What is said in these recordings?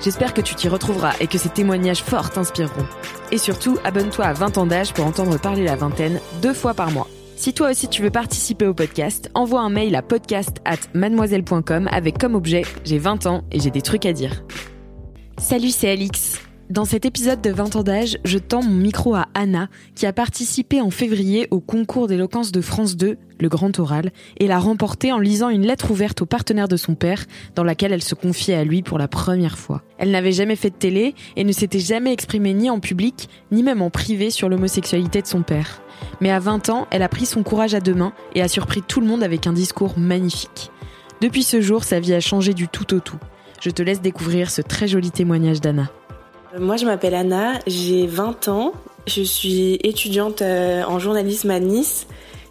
J'espère que tu t'y retrouveras et que ces témoignages forts t'inspireront. Et surtout, abonne-toi à 20 ans d'âge pour entendre parler la vingtaine deux fois par mois. Si toi aussi tu veux participer au podcast, envoie un mail à podcast at mademoiselle.com avec comme objet J'ai 20 ans et j'ai des trucs à dire. Salut, c'est Alix. Dans cet épisode de 20 ans d'âge, je tends mon micro à Anna, qui a participé en février au concours d'éloquence de France 2, le Grand Oral, et l'a remporté en lisant une lettre ouverte au partenaire de son père, dans laquelle elle se confiait à lui pour la première fois. Elle n'avait jamais fait de télé et ne s'était jamais exprimée ni en public, ni même en privé sur l'homosexualité de son père. Mais à 20 ans, elle a pris son courage à deux mains et a surpris tout le monde avec un discours magnifique. Depuis ce jour, sa vie a changé du tout au tout. Je te laisse découvrir ce très joli témoignage d'Anna. Moi, je m'appelle Anna, j'ai 20 ans. Je suis étudiante euh, en journalisme à Nice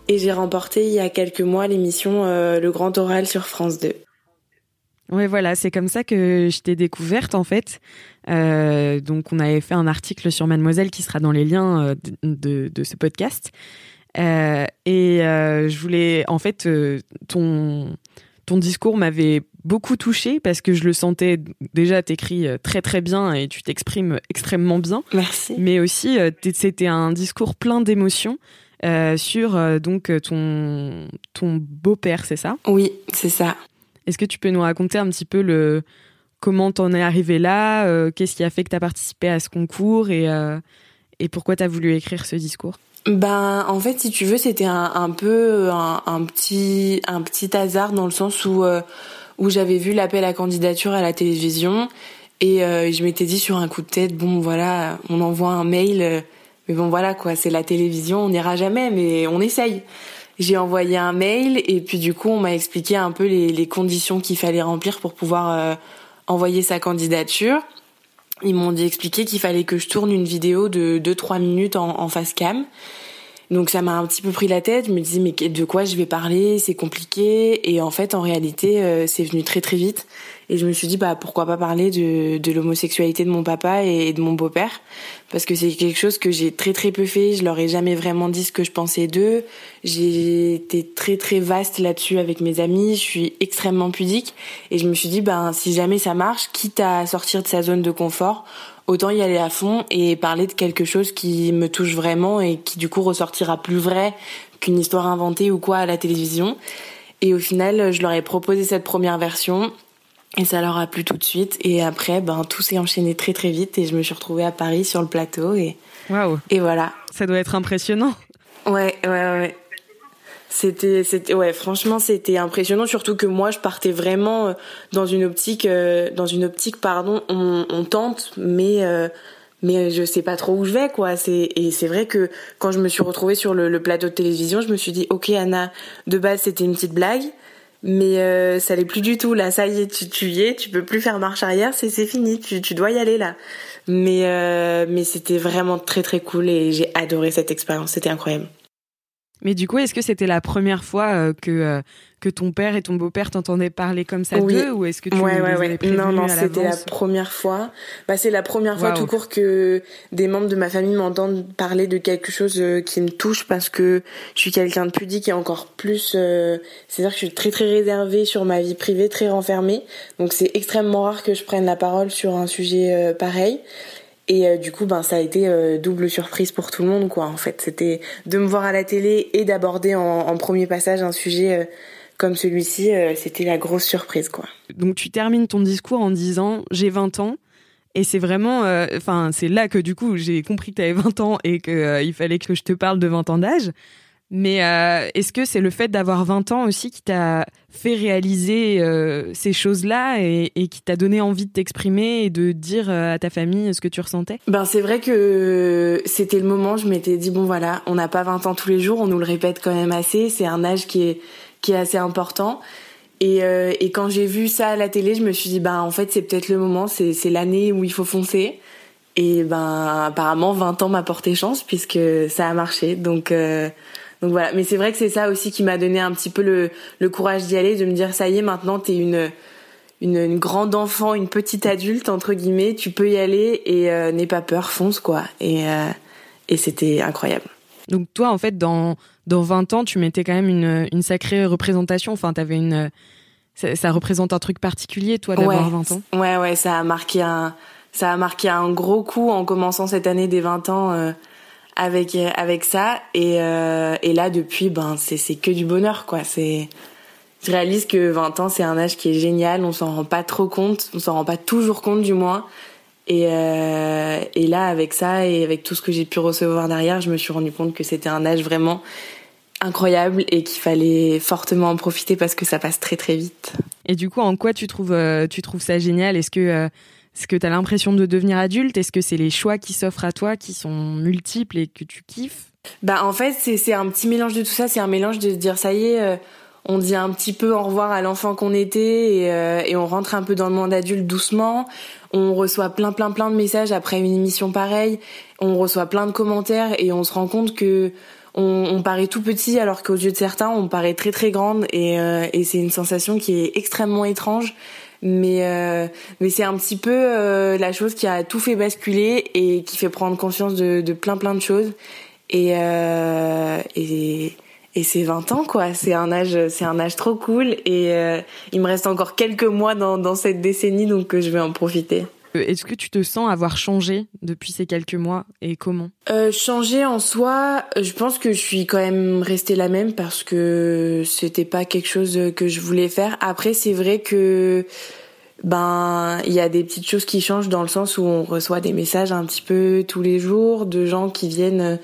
et j'ai remporté il y a quelques mois l'émission euh, Le Grand Oral sur France 2. Ouais, voilà, c'est comme ça que je t'ai découverte en fait. Euh, donc, on avait fait un article sur Mademoiselle qui sera dans les liens euh, de, ce podcast. Euh, et euh, je voulais, en fait, euh, ton ton discours m'avait beaucoup touché parce que je le sentais déjà t'écris euh, très très bien et tu t'exprimes extrêmement bien. Merci. Mais aussi, euh, c'était un discours plein d'émotions euh, sur euh, donc ton ton beau-père, c'est ça? Oui, c'est ça. Est-ce que tu peux nous raconter un petit peu le comment t'en es arrivé là euh, Qu'est-ce qui a fait que t'as participé à ce concours et et pourquoi t'as voulu écrire ce discours? Ben, en fait, si tu veux, c'était un, un peu un, un petit un petit hasard dans le sens où où j'avais vu l'appel à candidature à la télévision et euh, je m'étais dit sur un coup de tête, bon voilà, on envoie un mail, euh, mais bon voilà quoi, c'est la télévision, on n'ira jamais, mais on essaye. J'ai envoyé un mail et puis du coup on m'a expliqué un peu les, les conditions qu'il fallait remplir pour pouvoir euh, envoyer sa candidature. Ils m'ont dit expliqué qu'il fallait que je tourne une vidéo de 2-3 minutes en, en face cam. Donc ça m'a un petit peu pris la tête. Je me disais mais de quoi je vais parler? C'est compliqué. Et en fait, en réalité, euh, c'est venu très très vite. Et je me suis dit bah pourquoi pas parler de, de l'homosexualité de mon papa et de mon beau-père? Parce que c'est quelque chose que j'ai très très peu fait. Je leur ai jamais vraiment dit ce que je pensais d'eux. J'ai été très très vaste là-dessus avec mes amis. Je suis extrêmement pudique et je me suis dit ben si jamais ça marche, quitte à sortir de sa zone de confort, autant y aller à fond et parler de quelque chose qui me touche vraiment et qui du coup ressortira plus vrai qu'une histoire inventée ou quoi à la télévision. Et au final, je leur ai proposé cette première version et ça leur a plu tout de suite. Et après, ben tout s'est enchaîné très très vite et je me suis retrouvée à Paris sur le plateau et Waouh, et voilà. ça doit être impressionnant. Ouais, ouais, ouais. C'était, c'était, ouais, franchement, c'était impressionnant. Surtout que moi, je partais vraiment euh, dans une optique, euh, dans une optique, pardon, on, on tente, mais euh, mais je sais pas trop où je vais, quoi. C'est et c'est vrai que quand je me suis retrouvée sur le, le plateau de télévision, je me suis dit, ok, Anna, de base, c'était une petite blague. Mais euh, ça l'est plus du tout là, ça y est, tu, y es, tu peux plus faire marche arrière, c'est c'est fini, tu, tu dois y aller là. Mais euh, mais c'était vraiment très très cool et j'ai adoré cette expérience, c'était incroyable. Mais du coup, est-ce que c'était la première fois euh, que euh, que ton père et ton beau-père t'entendaient parler comme ça Oui. d'eux ou est-ce que tu ouais, ouais, ouais. Non, non, c'était la première fois. Bah, c'est la première fois tout court que des membres de ma famille m'entendent parler de quelque chose euh, qui me touche parce que je suis quelqu'un de pudique et encore plus. euh, C'est-à-dire que je suis très très réservée sur ma vie privée, très renfermée. Donc c'est extrêmement rare que je prenne la parole sur un sujet euh, pareil. Et euh, du coup, ben ça a été euh, double surprise pour tout le monde, quoi. En fait, c'était de me voir à la télé et d'aborder en, premier passage un sujet euh, comme celui-ci, c'était la grosse surprise, quoi. Donc tu termines ton discours en disant j'ai 20 ans. Et c'est vraiment, enfin, c'est là que du coup j'ai compris que tu avais 20 ans et qu'il fallait que je te parle de 20 ans d'âge. Mais euh, est-ce que c'est le fait d'avoir 20 ans aussi qui t'a fait réaliser euh, ces choses-là et, qui t'a donné envie de t'exprimer et de dire euh, à ta famille ce que tu ressentais? Ben c'est vrai que c'était le moment, je m'étais dit bon voilà, on n'a pas 20 ans tous les jours, on nous le répète quand même assez, c'est un âge qui est qui est assez important. Et, et quand j'ai vu ça à la télé, je me suis dit ben en fait c'est peut-être le moment, c'est c'est l'année où il faut foncer. Et ben apparemment 20 ans m'a porté chance puisque ça a marché. Donc donc voilà, mais c'est vrai que c'est ça aussi qui m'a donné un petit peu le, le courage d'y aller, de me dire ça y est, maintenant t'es une, une, une grande enfant, une petite adulte entre guillemets, tu peux y aller et euh, n'aie pas peur, fonce quoi. Et euh, et c'était incroyable. Donc toi en fait dans dans 20 ans, tu mettais quand même une une sacrée représentation, enfin t'avais une ça, ça, représente un truc particulier toi d'avoir 20 ans. Ouais ouais, ça a marqué un ça a marqué un gros coup en commençant cette année des 20 ans euh, avec avec ça. Et euh, et là depuis ben c'est c'est que du bonheur quoi. C'est je réalise que 20 ans c'est un âge qui est génial. On s'en rend pas trop compte. On s'en rend pas toujours compte du moins. Et euh, et là avec ça et avec tout ce que j'ai pu recevoir derrière je me suis rendu compte que c'était un âge vraiment incroyable et qu'il fallait fortement en profiter parce que ça passe très très vite. Et du coup en quoi tu trouves euh, tu trouves ça génial? Est-ce que est-ce que tu as l'impression de devenir adulte? Est-ce que c'est les choix qui s'offrent à toi qui sont multiples et que tu kiffes? Bah en fait, c'est un petit mélange de tout ça, c'est un mélange de se dire ça y est, euh, on dit un petit peu au revoir à l'enfant qu'on était et, euh, et, on rentre un peu dans le monde adulte doucement. On reçoit plein plein plein de messages après une émission pareille, on reçoit plein de commentaires et on se rend compte que on, paraît tout petit alors qu'aux yeux de certains on paraît très très grande et, euh, et c'est une sensation qui est extrêmement étrange mais euh, mais c'est un petit peu euh, la chose qui a tout fait basculer et qui fait prendre conscience de, de plein plein de choses. Et euh, et et c'est 20 ans quoi. C'est un âge c'est un âge trop cool. Et euh, il me reste encore quelques mois dans dans cette décennie donc je vais en profiter. euh, est-ce que tu te sens avoir changé depuis ces quelques mois et comment? Euh, Changer en soi, je pense que je suis quand même restée la même parce que c'était pas quelque chose que je voulais faire. Après, c'est vrai que ben il y a des petites choses qui changent dans le sens où on reçoit des messages un petit peu tous les jours de gens qui viennent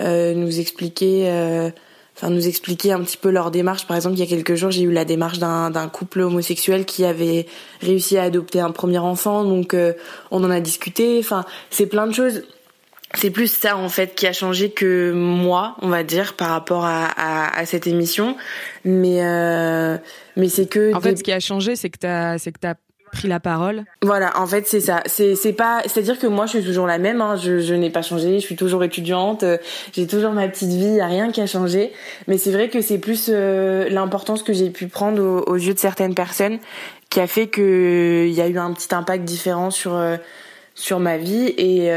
euh, nous expliquer euh, enfin nous expliquer un petit peu leur démarche. Par exemple, il y a quelques jours, j'ai eu la démarche d'un couple homosexuel qui avait réussi à adopter un premier enfant, donc euh, on en a discuté. Enfin, c'est plein de choses. C'est plus ça en fait qui a changé que moi, on va dire, par rapport à, à, à cette émission. Mais euh, mais c'est que en fait, ce qui a changé, c'est que t'as c'est que t'as pris la parole. Voilà, en fait, c'est ça. C'est pas, c'est-à-dire que moi, je suis toujours la même. Hein. Je, n'ai pas changé. Je suis toujours étudiante. Euh, j'ai toujours ma petite vie. Y a rien qui a changé. Mais c'est vrai que c'est plus euh, l'importance que j'ai pu prendre aux, yeux de certaines personnes qui a fait que il y a eu un petit impact différent sur euh, sur ma vie. Et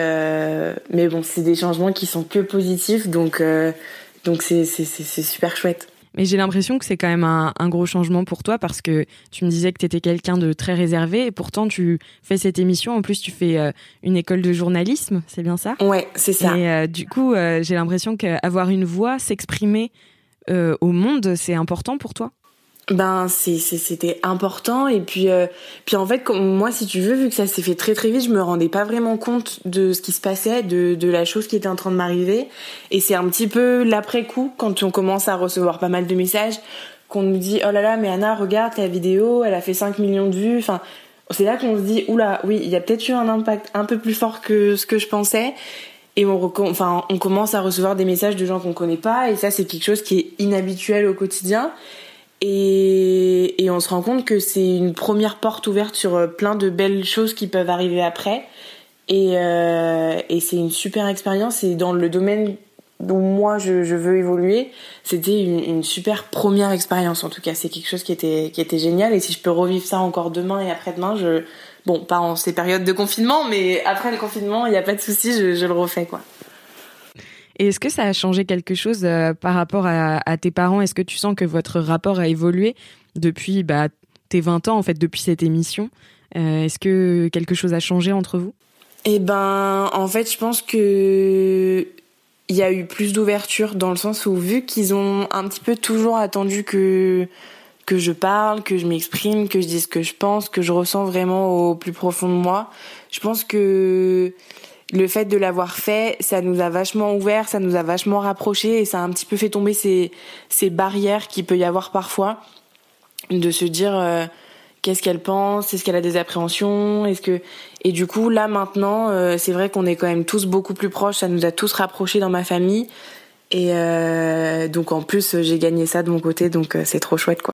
mais bon, c'est des changements qui sont que positifs. Donc donc c'est c'est super chouette. Mais j'ai l'impression que c'est quand même un, un, gros changement pour toi parce que tu me disais que tu étais quelqu'un de très réservé et pourtant tu fais cette émission. En plus, tu fais euh, une école de journalisme, c'est bien ça? Ouais, c'est ça. Et euh, du coup, euh, j'ai l'impression qu'avoir une voix, s'exprimer au monde, c'est important pour toi? Ben c'était important et puis euh, puis en fait moi si tu veux vu que ça s'est fait très très vite je me rendais pas vraiment compte de ce qui se passait de de la chose qui était en train de m'arriver. Et c'est un petit peu l'après coup quand on commence à recevoir pas mal de messages qu'on nous dit oh là là mais Anna regarde la vidéo elle a fait 5 millions de vues enfin c'est là qu'on se dit oula oui il y a peut-être eu un impact un peu plus fort que ce que je pensais et on, enfin, on commence à recevoir des messages de gens qu'on connaît pas et ça c'est quelque chose qui est inhabituel au quotidien et, on se rend compte que c'est une première porte ouverte sur euh, plein de belles choses qui peuvent arriver après. Et, euh, et c'est une super expérience. Et dans le domaine dont moi je, veux évoluer, c'était une, super première expérience. En tout cas, c'est quelque chose qui était, qui était génial. Et si je peux revivre ça encore demain et après-demain, je, bon, pas en ces périodes de confinement, mais après le confinement, il n'y a pas de souci, je, je le refais, quoi. Et est-ce que ça a changé quelque chose euh, par rapport à, tes parents? Est-ce que tu sens que votre rapport a évolué depuis bah, tes 20 ans, en fait, depuis cette émission? Euh, Est-ce que quelque chose a changé entre vous? Eh ben, en fait, je pense que il y a eu plus d'ouverture dans le sens où vu qu'ils ont un petit peu toujours attendu que que je parle, que je m'exprime, que je dise ce que je pense, que je ressens vraiment au plus profond de moi. Je pense que le fait de l'avoir fait, ça nous a vachement ouvert, ça nous a vachement rapprochés et ça a un petit peu fait tomber ces, ces barrières qu'il peut y avoir parfois de se dire euh, qu'est-ce qu'elle pense, est-ce qu'elle a des appréhensions, est-ce que et du coup là maintenant euh, c'est vrai qu'on est quand même tous beaucoup plus proches, ça nous a tous rapprochés dans ma famille et euh, donc en plus j'ai gagné ça de mon côté donc c'est trop chouette quoi.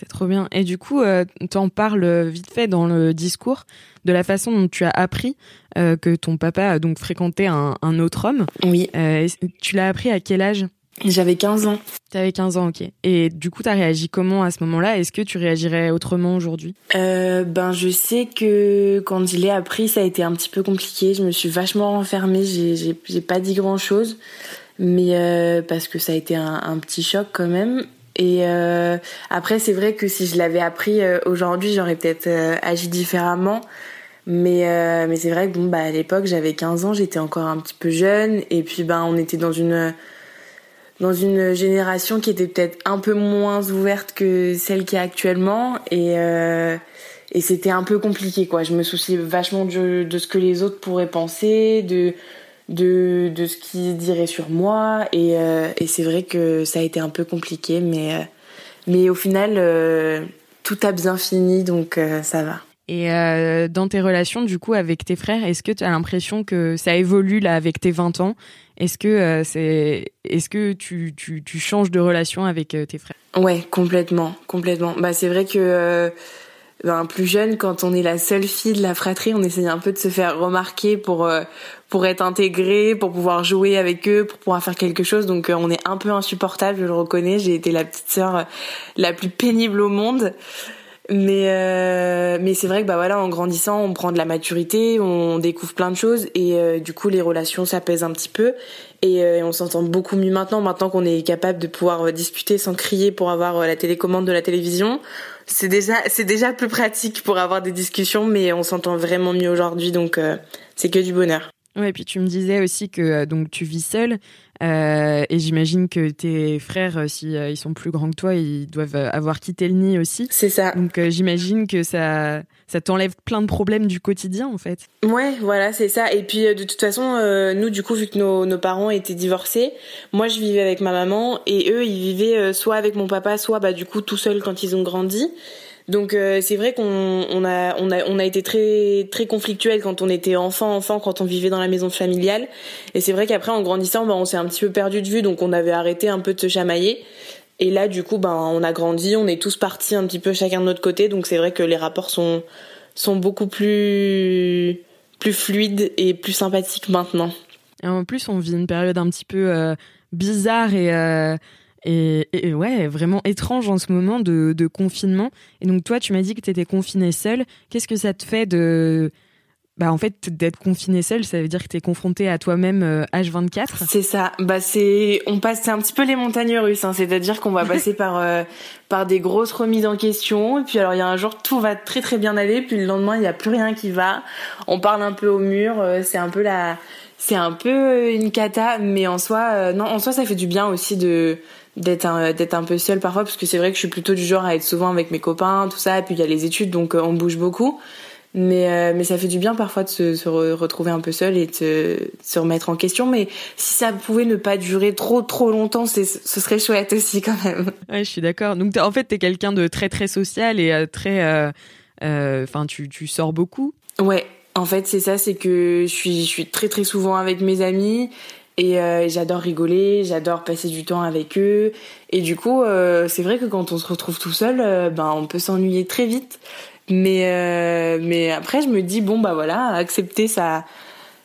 C'est trop bien. Et du coup, euh, tu en parles vite fait dans le discours de la façon dont tu as appris euh, que ton papa a donc fréquenté un, un autre homme. Oui. Euh, tu l'as appris à quel âge? J'avais 15 ans. T'avais 15 ans, ok. Et du coup, t'as réagi comment à ce moment-là? Est-ce que tu réagirais autrement aujourd'hui? Euh, Ben, je sais que quand il est appris, ça a été un petit peu compliqué. Je me suis vachement renfermée. J'ai, j'ai, pas dit grand-chose, mais euh, parce que ça a été un, un petit choc quand même. Et euh, après, c'est vrai que si je l'avais appris euh, aujourd'hui, j'aurais peut-être euh, agi différemment. Mais c'est vrai que bon bah à l'époque j'avais 15 ans, j'étais encore un petit peu jeune et puis ben on était dans une génération qui était peut-être un peu moins ouverte que celle qui est actuellement et c'était un peu compliqué. Je me souciais vachement de, ce que les autres pourraient penser, de, de ce qu'ils diraient sur moi. Et, euh, et c'est vrai que ça a été un peu compliqué, mais, euh, mais au final, euh, tout a bien fini, donc ça va. Et dans tes relations, du coup, avec tes frères, est-ce que tu as l'impression que ça évolue là avec tes 20 ans? Est-ce que, c'est, est-ce que tu, tu, tu changes de relation avec tes frères? Ouais, complètement, complètement. Bah, c'est vrai que ben, plus jeune, quand on est la seule fille de la fratrie, on essaye un peu de se faire remarquer pour euh, pour être intégré, pour pouvoir jouer avec eux, pour pouvoir faire quelque chose. Donc euh, on est un peu insupportable, je le reconnais. J'ai été la petite sœur euh, la plus pénible au monde. Mais mais c'est vrai que bah voilà, en grandissant, on prend de la maturité, on découvre plein de choses et du coup les relations s'apaisent un petit peu et on s'entend beaucoup mieux maintenant. Maintenant qu'on est capable de pouvoir discuter sans crier pour avoir la télécommande de la télévision c'est déjà c'est déjà plus pratique pour avoir des discussions, mais on s'entend vraiment mieux aujourd'hui, donc euh, c'est que du bonheur. Ouais, et puis tu me disais aussi que euh, donc tu vis seule euh, et j'imagine que tes frères, si ils sont plus grands que toi, ils doivent avoir quitté le nid aussi. C'est ça. Donc j'imagine que ça ça t'enlève plein de problèmes du quotidien en fait. Ouais, voilà, c'est ça. Et puis de toute façon, nous du coup, vu que nos, nos parents étaient divorcés, moi je vivais avec ma maman et eux ils vivaient soit avec mon papa, soit bah du coup tout seuls quand ils ont grandi. Donc euh, c'est vrai qu'on on a, on a, on a été très, très conflictuel quand on était enfant, enfant, quand on vivait dans la maison familiale. Et c'est vrai qu'après, en grandissant, bah, on s'est un petit peu perdu de vue, donc on avait arrêté un peu de se chamailler. Et là, du coup, ben, on a grandi, on est tous partis un petit peu chacun de notre côté, donc c'est vrai que les rapports sont, sont beaucoup plus, plus fluides et plus sympathiques maintenant. En plus, on vit une période un petit peu euh, bizarre et euh, et, ouais, vraiment étrange en ce moment de, de confinement. Et donc toi, tu m'as dit que tu étais confinée seule. Qu'est-ce que ça te fait de... Bah en fait, d'être confinée seule, ça veut dire que tu es confrontée à toi-même H24 euh, C'est ça. Bah c'est on passe c'est un petit peu les montagnes russes hein. c'est-à-dire qu'on va passer par euh, par des grosses remises en question et puis alors il y a un jour tout va très très bien aller puis le lendemain il y a plus rien qui va. On parle un peu au mur, euh, c'est un peu la c'est un peu une cata mais en soi non, en soi ça fait du bien aussi de d'être un, d'être un peu seule parfois parce que c'est vrai que je suis plutôt du genre à être souvent avec mes copains tout ça et puis il y a les études donc euh, on bouge beaucoup. Mais euh, mais ça fait du bien parfois de se, se retrouver un peu seule et de se, remettre en question. Mais si ça pouvait ne pas durer trop trop longtemps c'est ce serait chouette aussi quand même. Ouais je suis d'accord. Donc en fait t'es quelqu'un de très très social et euh, très enfin tu tu sors beaucoup? Ouais. En fait, c'est ça, c'est que je suis, je suis très très souvent avec mes amis et euh, j'adore rigoler, j'adore passer du temps avec eux. Et du coup, euh, c'est vrai que quand on se retrouve tout seul, euh, ben on peut s'ennuyer très vite. Mais mais après, je me dis bon bah voilà, accepter sa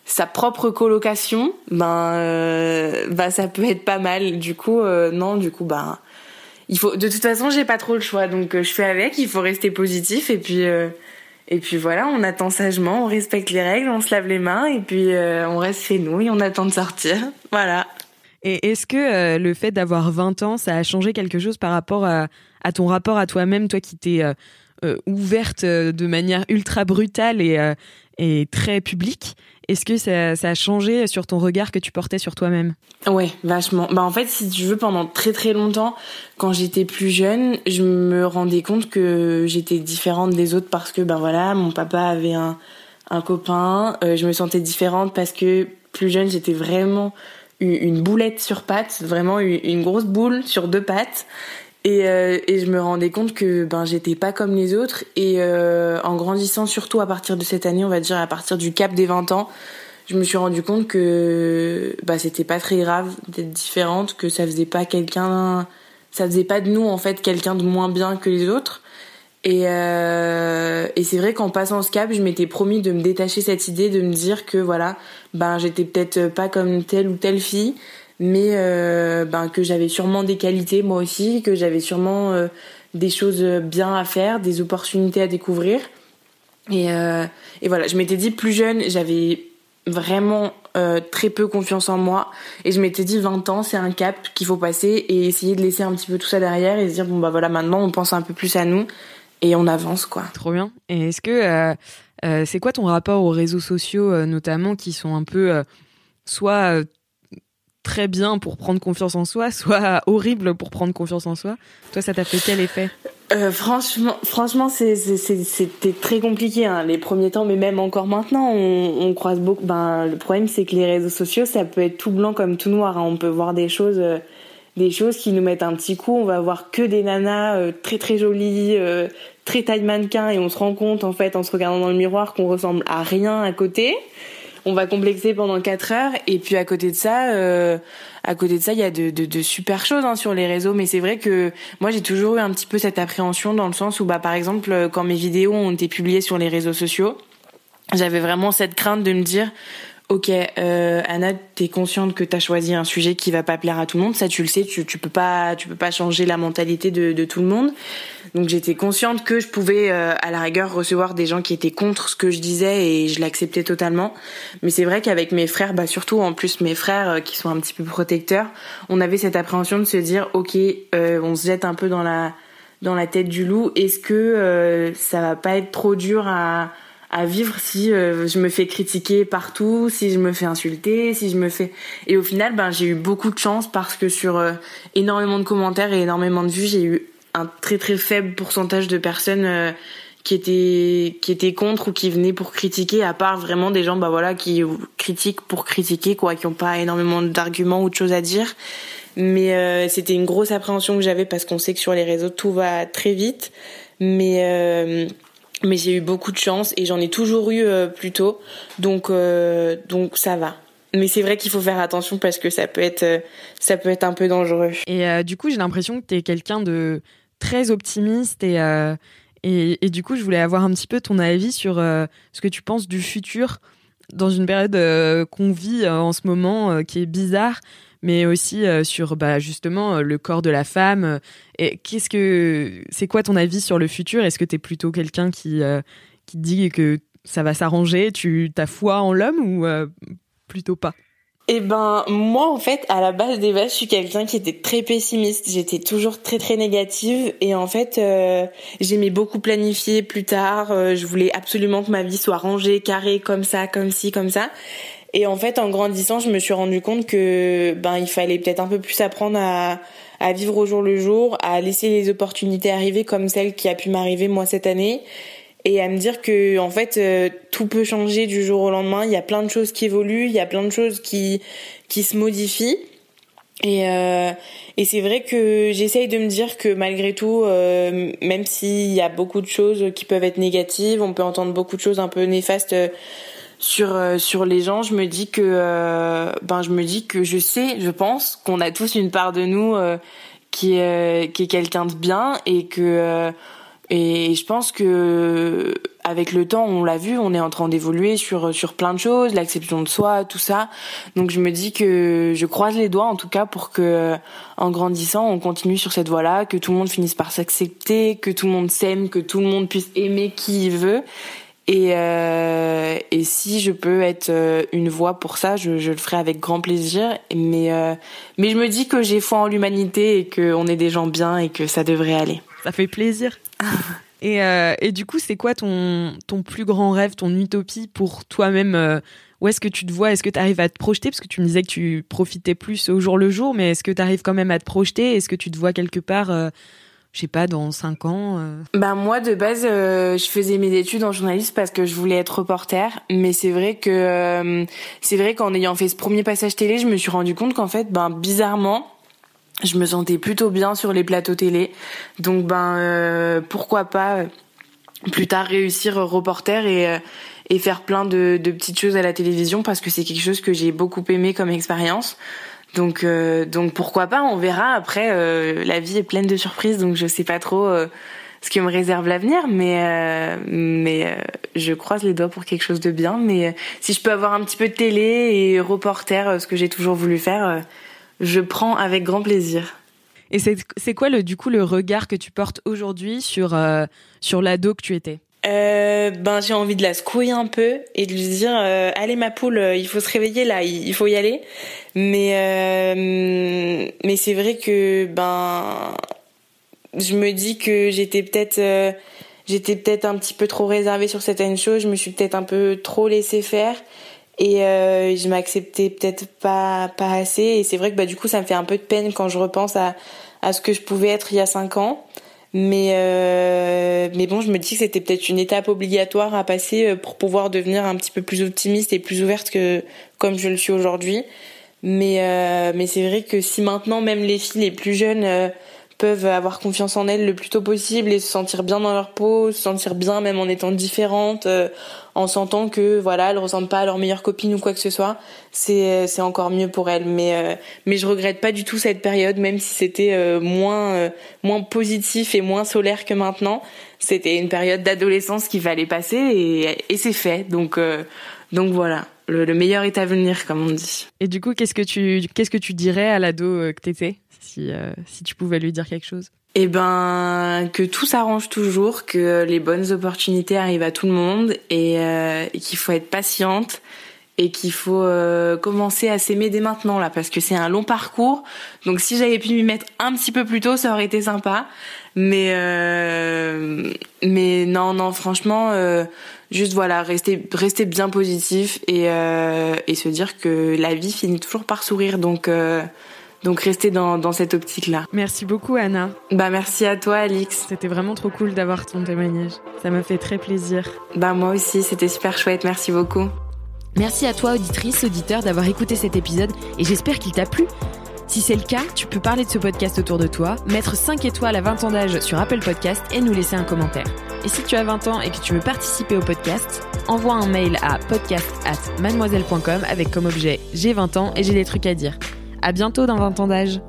sa propre colocation, ben bah ça peut être pas mal. Du coup non, du coup ben il faut de toute façon, j'ai pas trop le choix donc je fais avec, il faut rester positif et puis et puis voilà, on attend sagement, on respecte les règles, on se lave les mains et puis on reste chez nous et on attend de sortir. Voilà. Et est-ce que le fait d'avoir 20 ans, ça a changé quelque chose par rapport à, à ton rapport à toi-même, toi qui t'es euh, ouverte euh, de manière ultra brutale et, euh, et très publique. Est-ce que ça, ça, a changé sur ton regard que tu portais sur toi-même? Ouais, vachement. Bah en fait, si tu veux, pendant très très longtemps, quand j'étais plus jeune, je me rendais compte que j'étais différente des autres parce que ben voilà, mon papa avait un, un copain. je me sentais différente parce que plus jeune, j'étais vraiment une boulette sur pattes, vraiment une grosse boule sur deux pattes. Et, euh, et, je me rendais compte que ben j'étais pas comme les autres. Et euh, en grandissant surtout à partir de cette année on va dire à partir du cap des 20 ans je me suis rendu compte que bah c'était pas très grave d'être différente que ça faisait pas quelqu'un ça faisait pas de nous en fait quelqu'un de moins bien que les autres. Et, euh, et c'est vrai qu'en passant ce cap je m'étais promis de me détacher cette idée de me dire que voilà ben j'étais peut-être pas comme telle ou telle fille mais euh, ben, que j'avais sûrement des qualités moi aussi, que j'avais sûrement euh, des choses bien à faire, des opportunités à découvrir. Et, euh, et voilà, je m'étais dit plus jeune, j'avais vraiment très peu confiance en moi et je m'étais dit 20 ans c'est un cap qu'il faut passer et essayer de laisser un petit peu tout ça derrière et se dire bon bah voilà maintenant on pense un peu plus à nous et on avance quoi. Trop bien. Et est-ce que c'est quoi ton rapport aux réseaux sociaux notamment qui sont un peu soit très bien pour prendre confiance en soi, soit horrible pour prendre confiance en soi. Toi, ça t'a fait quel effet? Euh, franchement, franchement, c'était très compliqué hein, les premiers temps, mais même encore maintenant, on, croise beaucoup. Ben, le problème, c'est que les réseaux sociaux, ça peut être tout blanc comme tout noir. Hein. On peut voir des choses, euh, des choses qui nous mettent un petit coup. On va voir que des nanas euh, très très jolies, euh, très taille mannequin, et on se rend compte en fait, en se regardant dans le miroir, qu'on ressemble à rien à côté on va complexer pendant 4 heures. Et puis à côté de ça euh, à côté de ça il y a de, super choses hein, sur les réseaux. Mais c'est vrai que moi j'ai toujours eu un petit peu cette appréhension dans le sens où bah par exemple quand mes vidéos ont été publiées sur les réseaux sociaux j'avais vraiment cette crainte de me dire ok euh, Anna t'es consciente que t'as choisi un sujet qui va pas plaire à tout le monde. Ça tu le sais tu, tu peux pas tu peux pas changer la mentalité de, de tout le monde. Donc j'étais consciente que je pouvais euh, à la rigueur recevoir des gens qui étaient contre ce que je disais et je l'acceptais totalement. Mais c'est vrai qu'avec mes frères bah surtout en plus mes frères euh, qui sont un petit peu protecteurs on avait cette appréhension de se dire ok euh, on se jette un peu dans la dans la tête du loup. Est-ce que ça va pas être trop dur à à vivre si euh, je me fais critiquer partout, si je me fais insulter, si je me fais et au final ben j'ai eu beaucoup de chance parce que sur euh, énormément de commentaires et énormément de vues, j'ai eu un très très faible pourcentage de personnes euh, qui étaient qui étaient contre ou qui venaient pour critiquer à part vraiment des gens bah voilà qui critiquent pour critiquer quoi qui ont pas énormément d'arguments ou de choses à dire. Mais c'était une grosse appréhension que j'avais parce qu'on sait que sur les réseaux tout va très vite. Mais mais j'ai eu beaucoup de chance et j'en ai toujours eu euh, plus tôt, donc euh, donc ça va. Mais c'est vrai qu'il faut faire attention parce que ça peut être euh, ça peut être un peu dangereux. Et du coup, j'ai l'impression que tu es quelqu'un de très optimiste et, et, et du coup, je voulais avoir un petit peu ton avis sur ce que tu penses du futur dans une période qu'on vit en ce moment qui est bizarre mais aussi euh, sur bah, justement euh, le corps de la femme. Euh, et qu'est-ce que c'est quoi ton avis sur le futur? Est-ce que tu es plutôt quelqu'un qui qui dit que ça va s'arranger? Tu as foi en l'homme ou plutôt pas? Eh ben moi en fait à la base des bases je suis quelqu'un qui était très pessimiste. J'étais toujours très très négative et en fait j'aimais beaucoup planifier plus tard. je voulais absolument que ma vie soit rangée, carrée comme ça, comme ci, comme ça. Et en fait, en grandissant, je me suis rendu compte que ben il fallait peut-être un peu plus apprendre à, à vivre au jour le jour, à laisser les opportunités arriver comme celle qui a pu m'arriver moi cette année, et à me dire que en fait euh, tout peut changer du jour au lendemain. Il y a plein de choses qui évoluent, il y a plein de choses qui qui se modifient. Et, euh, et c'est vrai que j'essaye de me dire que malgré tout, euh, même s'il y a beaucoup de choses qui peuvent être négatives, on peut entendre beaucoup de choses un peu néfastes sur euh, sur les gens, je me dis que euh, ben je me dis que je sais, je pense qu'on a tous une part de nous euh, qui est qui est quelqu'un de bien et que Et je pense que avec le temps, on l'a vu, on est en train d'évoluer sur sur plein de choses, l'acceptation de soi, tout ça. Donc je me dis que je croise les doigts en tout cas pour que en grandissant, on continue sur cette voie-là, que tout le monde finisse par s'accepter, que tout le monde s'aime, que tout le monde puisse aimer qui il veut. Et euh, et si je peux être euh, une voix pour ça, je, je le ferai avec grand plaisir. Mais euh, mais je me dis que j'ai foi en l'humanité et qu'on est des gens bien et que ça devrait aller. Ça fait plaisir. Et, euh, et du coup, c'est quoi ton, ton plus grand rêve, ton utopie pour toi-même euh, Où est-ce que tu te vois? Est-ce que tu arrives à te projeter? Parce que tu me disais que tu profitais plus au jour le jour, mais est-ce que tu arrives quand même à te projeter? Est-ce que tu te vois quelque part euh, je sais pas, dans 5 ans Ben moi de base, je faisais mes études en journalisme parce que je voulais être reporter, mais c'est vrai que c'est vrai qu'en ayant fait ce premier passage télé, je me suis rendu compte qu'en fait, ben bizarrement, je me sentais plutôt bien sur les plateaux télé. Donc ben euh, pourquoi pas euh, plus tard réussir reporter et euh, et faire plein de, de petites choses à la télévision parce que c'est quelque chose que j'ai beaucoup aimé comme expérience. Donc donc pourquoi pas, on verra. Après la vie est pleine de surprises donc je sais pas trop ce que me réserve l'avenir mais mais je croise les doigts pour quelque chose de bien. Mais si je peux avoir un petit peu de télé et reporter ce que j'ai toujours voulu faire je prends avec grand plaisir. Et c'est quoi le du coup le regard que tu portes aujourd'hui sur euh, sur l'ado que tu étais? Euh, ben j'ai envie de la secouer un peu et de lui dire euh, allez ma poule euh, il faut se réveiller là il, faut y aller. Mais euh, mais c'est vrai que ben je me dis que j'étais peut-être j'étais peut-être un petit peu trop réservée sur certaines choses. Je me suis peut-être un peu trop laissée faire et euh, je m'acceptais peut-être pas pas assez. Et c'est vrai que bah du coup ça me fait un peu de peine quand je repense à à ce que je pouvais être il y a cinq ans mais euh, mais bon je me dis que c'était peut-être une étape obligatoire à passer euh, pour pouvoir devenir un petit peu plus optimiste et plus ouverte que comme je le suis aujourd'hui. Mais euh, mais c'est vrai que si maintenant même les filles les plus jeunes euh, peuvent avoir confiance en elles le plus tôt possible et se sentir bien dans leur peau, se sentir bien même en étant différentes, euh, en sentant que voilà, elles ressemblent pas à leur meilleure copine ou quoi que ce soit, c'est c'est encore mieux pour elles. Mais euh, mais je regrette pas du tout cette période, même si c'était euh, moins moins positif et moins solaire que maintenant. C'était une période d'adolescence qu'il fallait passer et, et c'est fait. Donc donc voilà. Le, le, meilleur est à venir, comme on dit. Et du coup, qu'est-ce que tu qu'est-ce que tu dirais à l'ado que t'étais si, euh, si tu pouvais lui dire quelque chose? Eh ben, que tout s'arrange toujours, que les bonnes opportunités arrivent à tout le monde et, euh, et qu'il faut être patiente et qu'il faut euh, commencer à s'aimer dès maintenant là parce que c'est un long parcours. Donc si j'avais pu m'y mettre un petit peu plus tôt, ça aurait été sympa. Mais euh, mais non non franchement euh, juste voilà rester rester bien positif et euh, et se dire que la vie finit toujours par sourire donc euh, donc rester dans, dans cette optique-là. Merci beaucoup Anna. Bah merci à toi Alix. C'était vraiment trop cool d'avoir ton témoignage. Ça m'a fait très plaisir. Bah moi aussi, c'était super chouette, merci beaucoup. Merci à toi auditrice, auditeur d'avoir écouté cet épisode et j'espère qu'il t'a plu. Si c'est le cas, tu peux parler de ce podcast autour de toi, mettre 5 étoiles à 20 ans d'âge sur Apple Podcast et nous laisser un commentaire. Et si tu as 20 ans et que tu veux participer au podcast, envoie un mail à podcast at mademoiselle.com avec comme objet j'ai 20 ans et j'ai des trucs à dire. À bientôt dans 20 ans d'âge.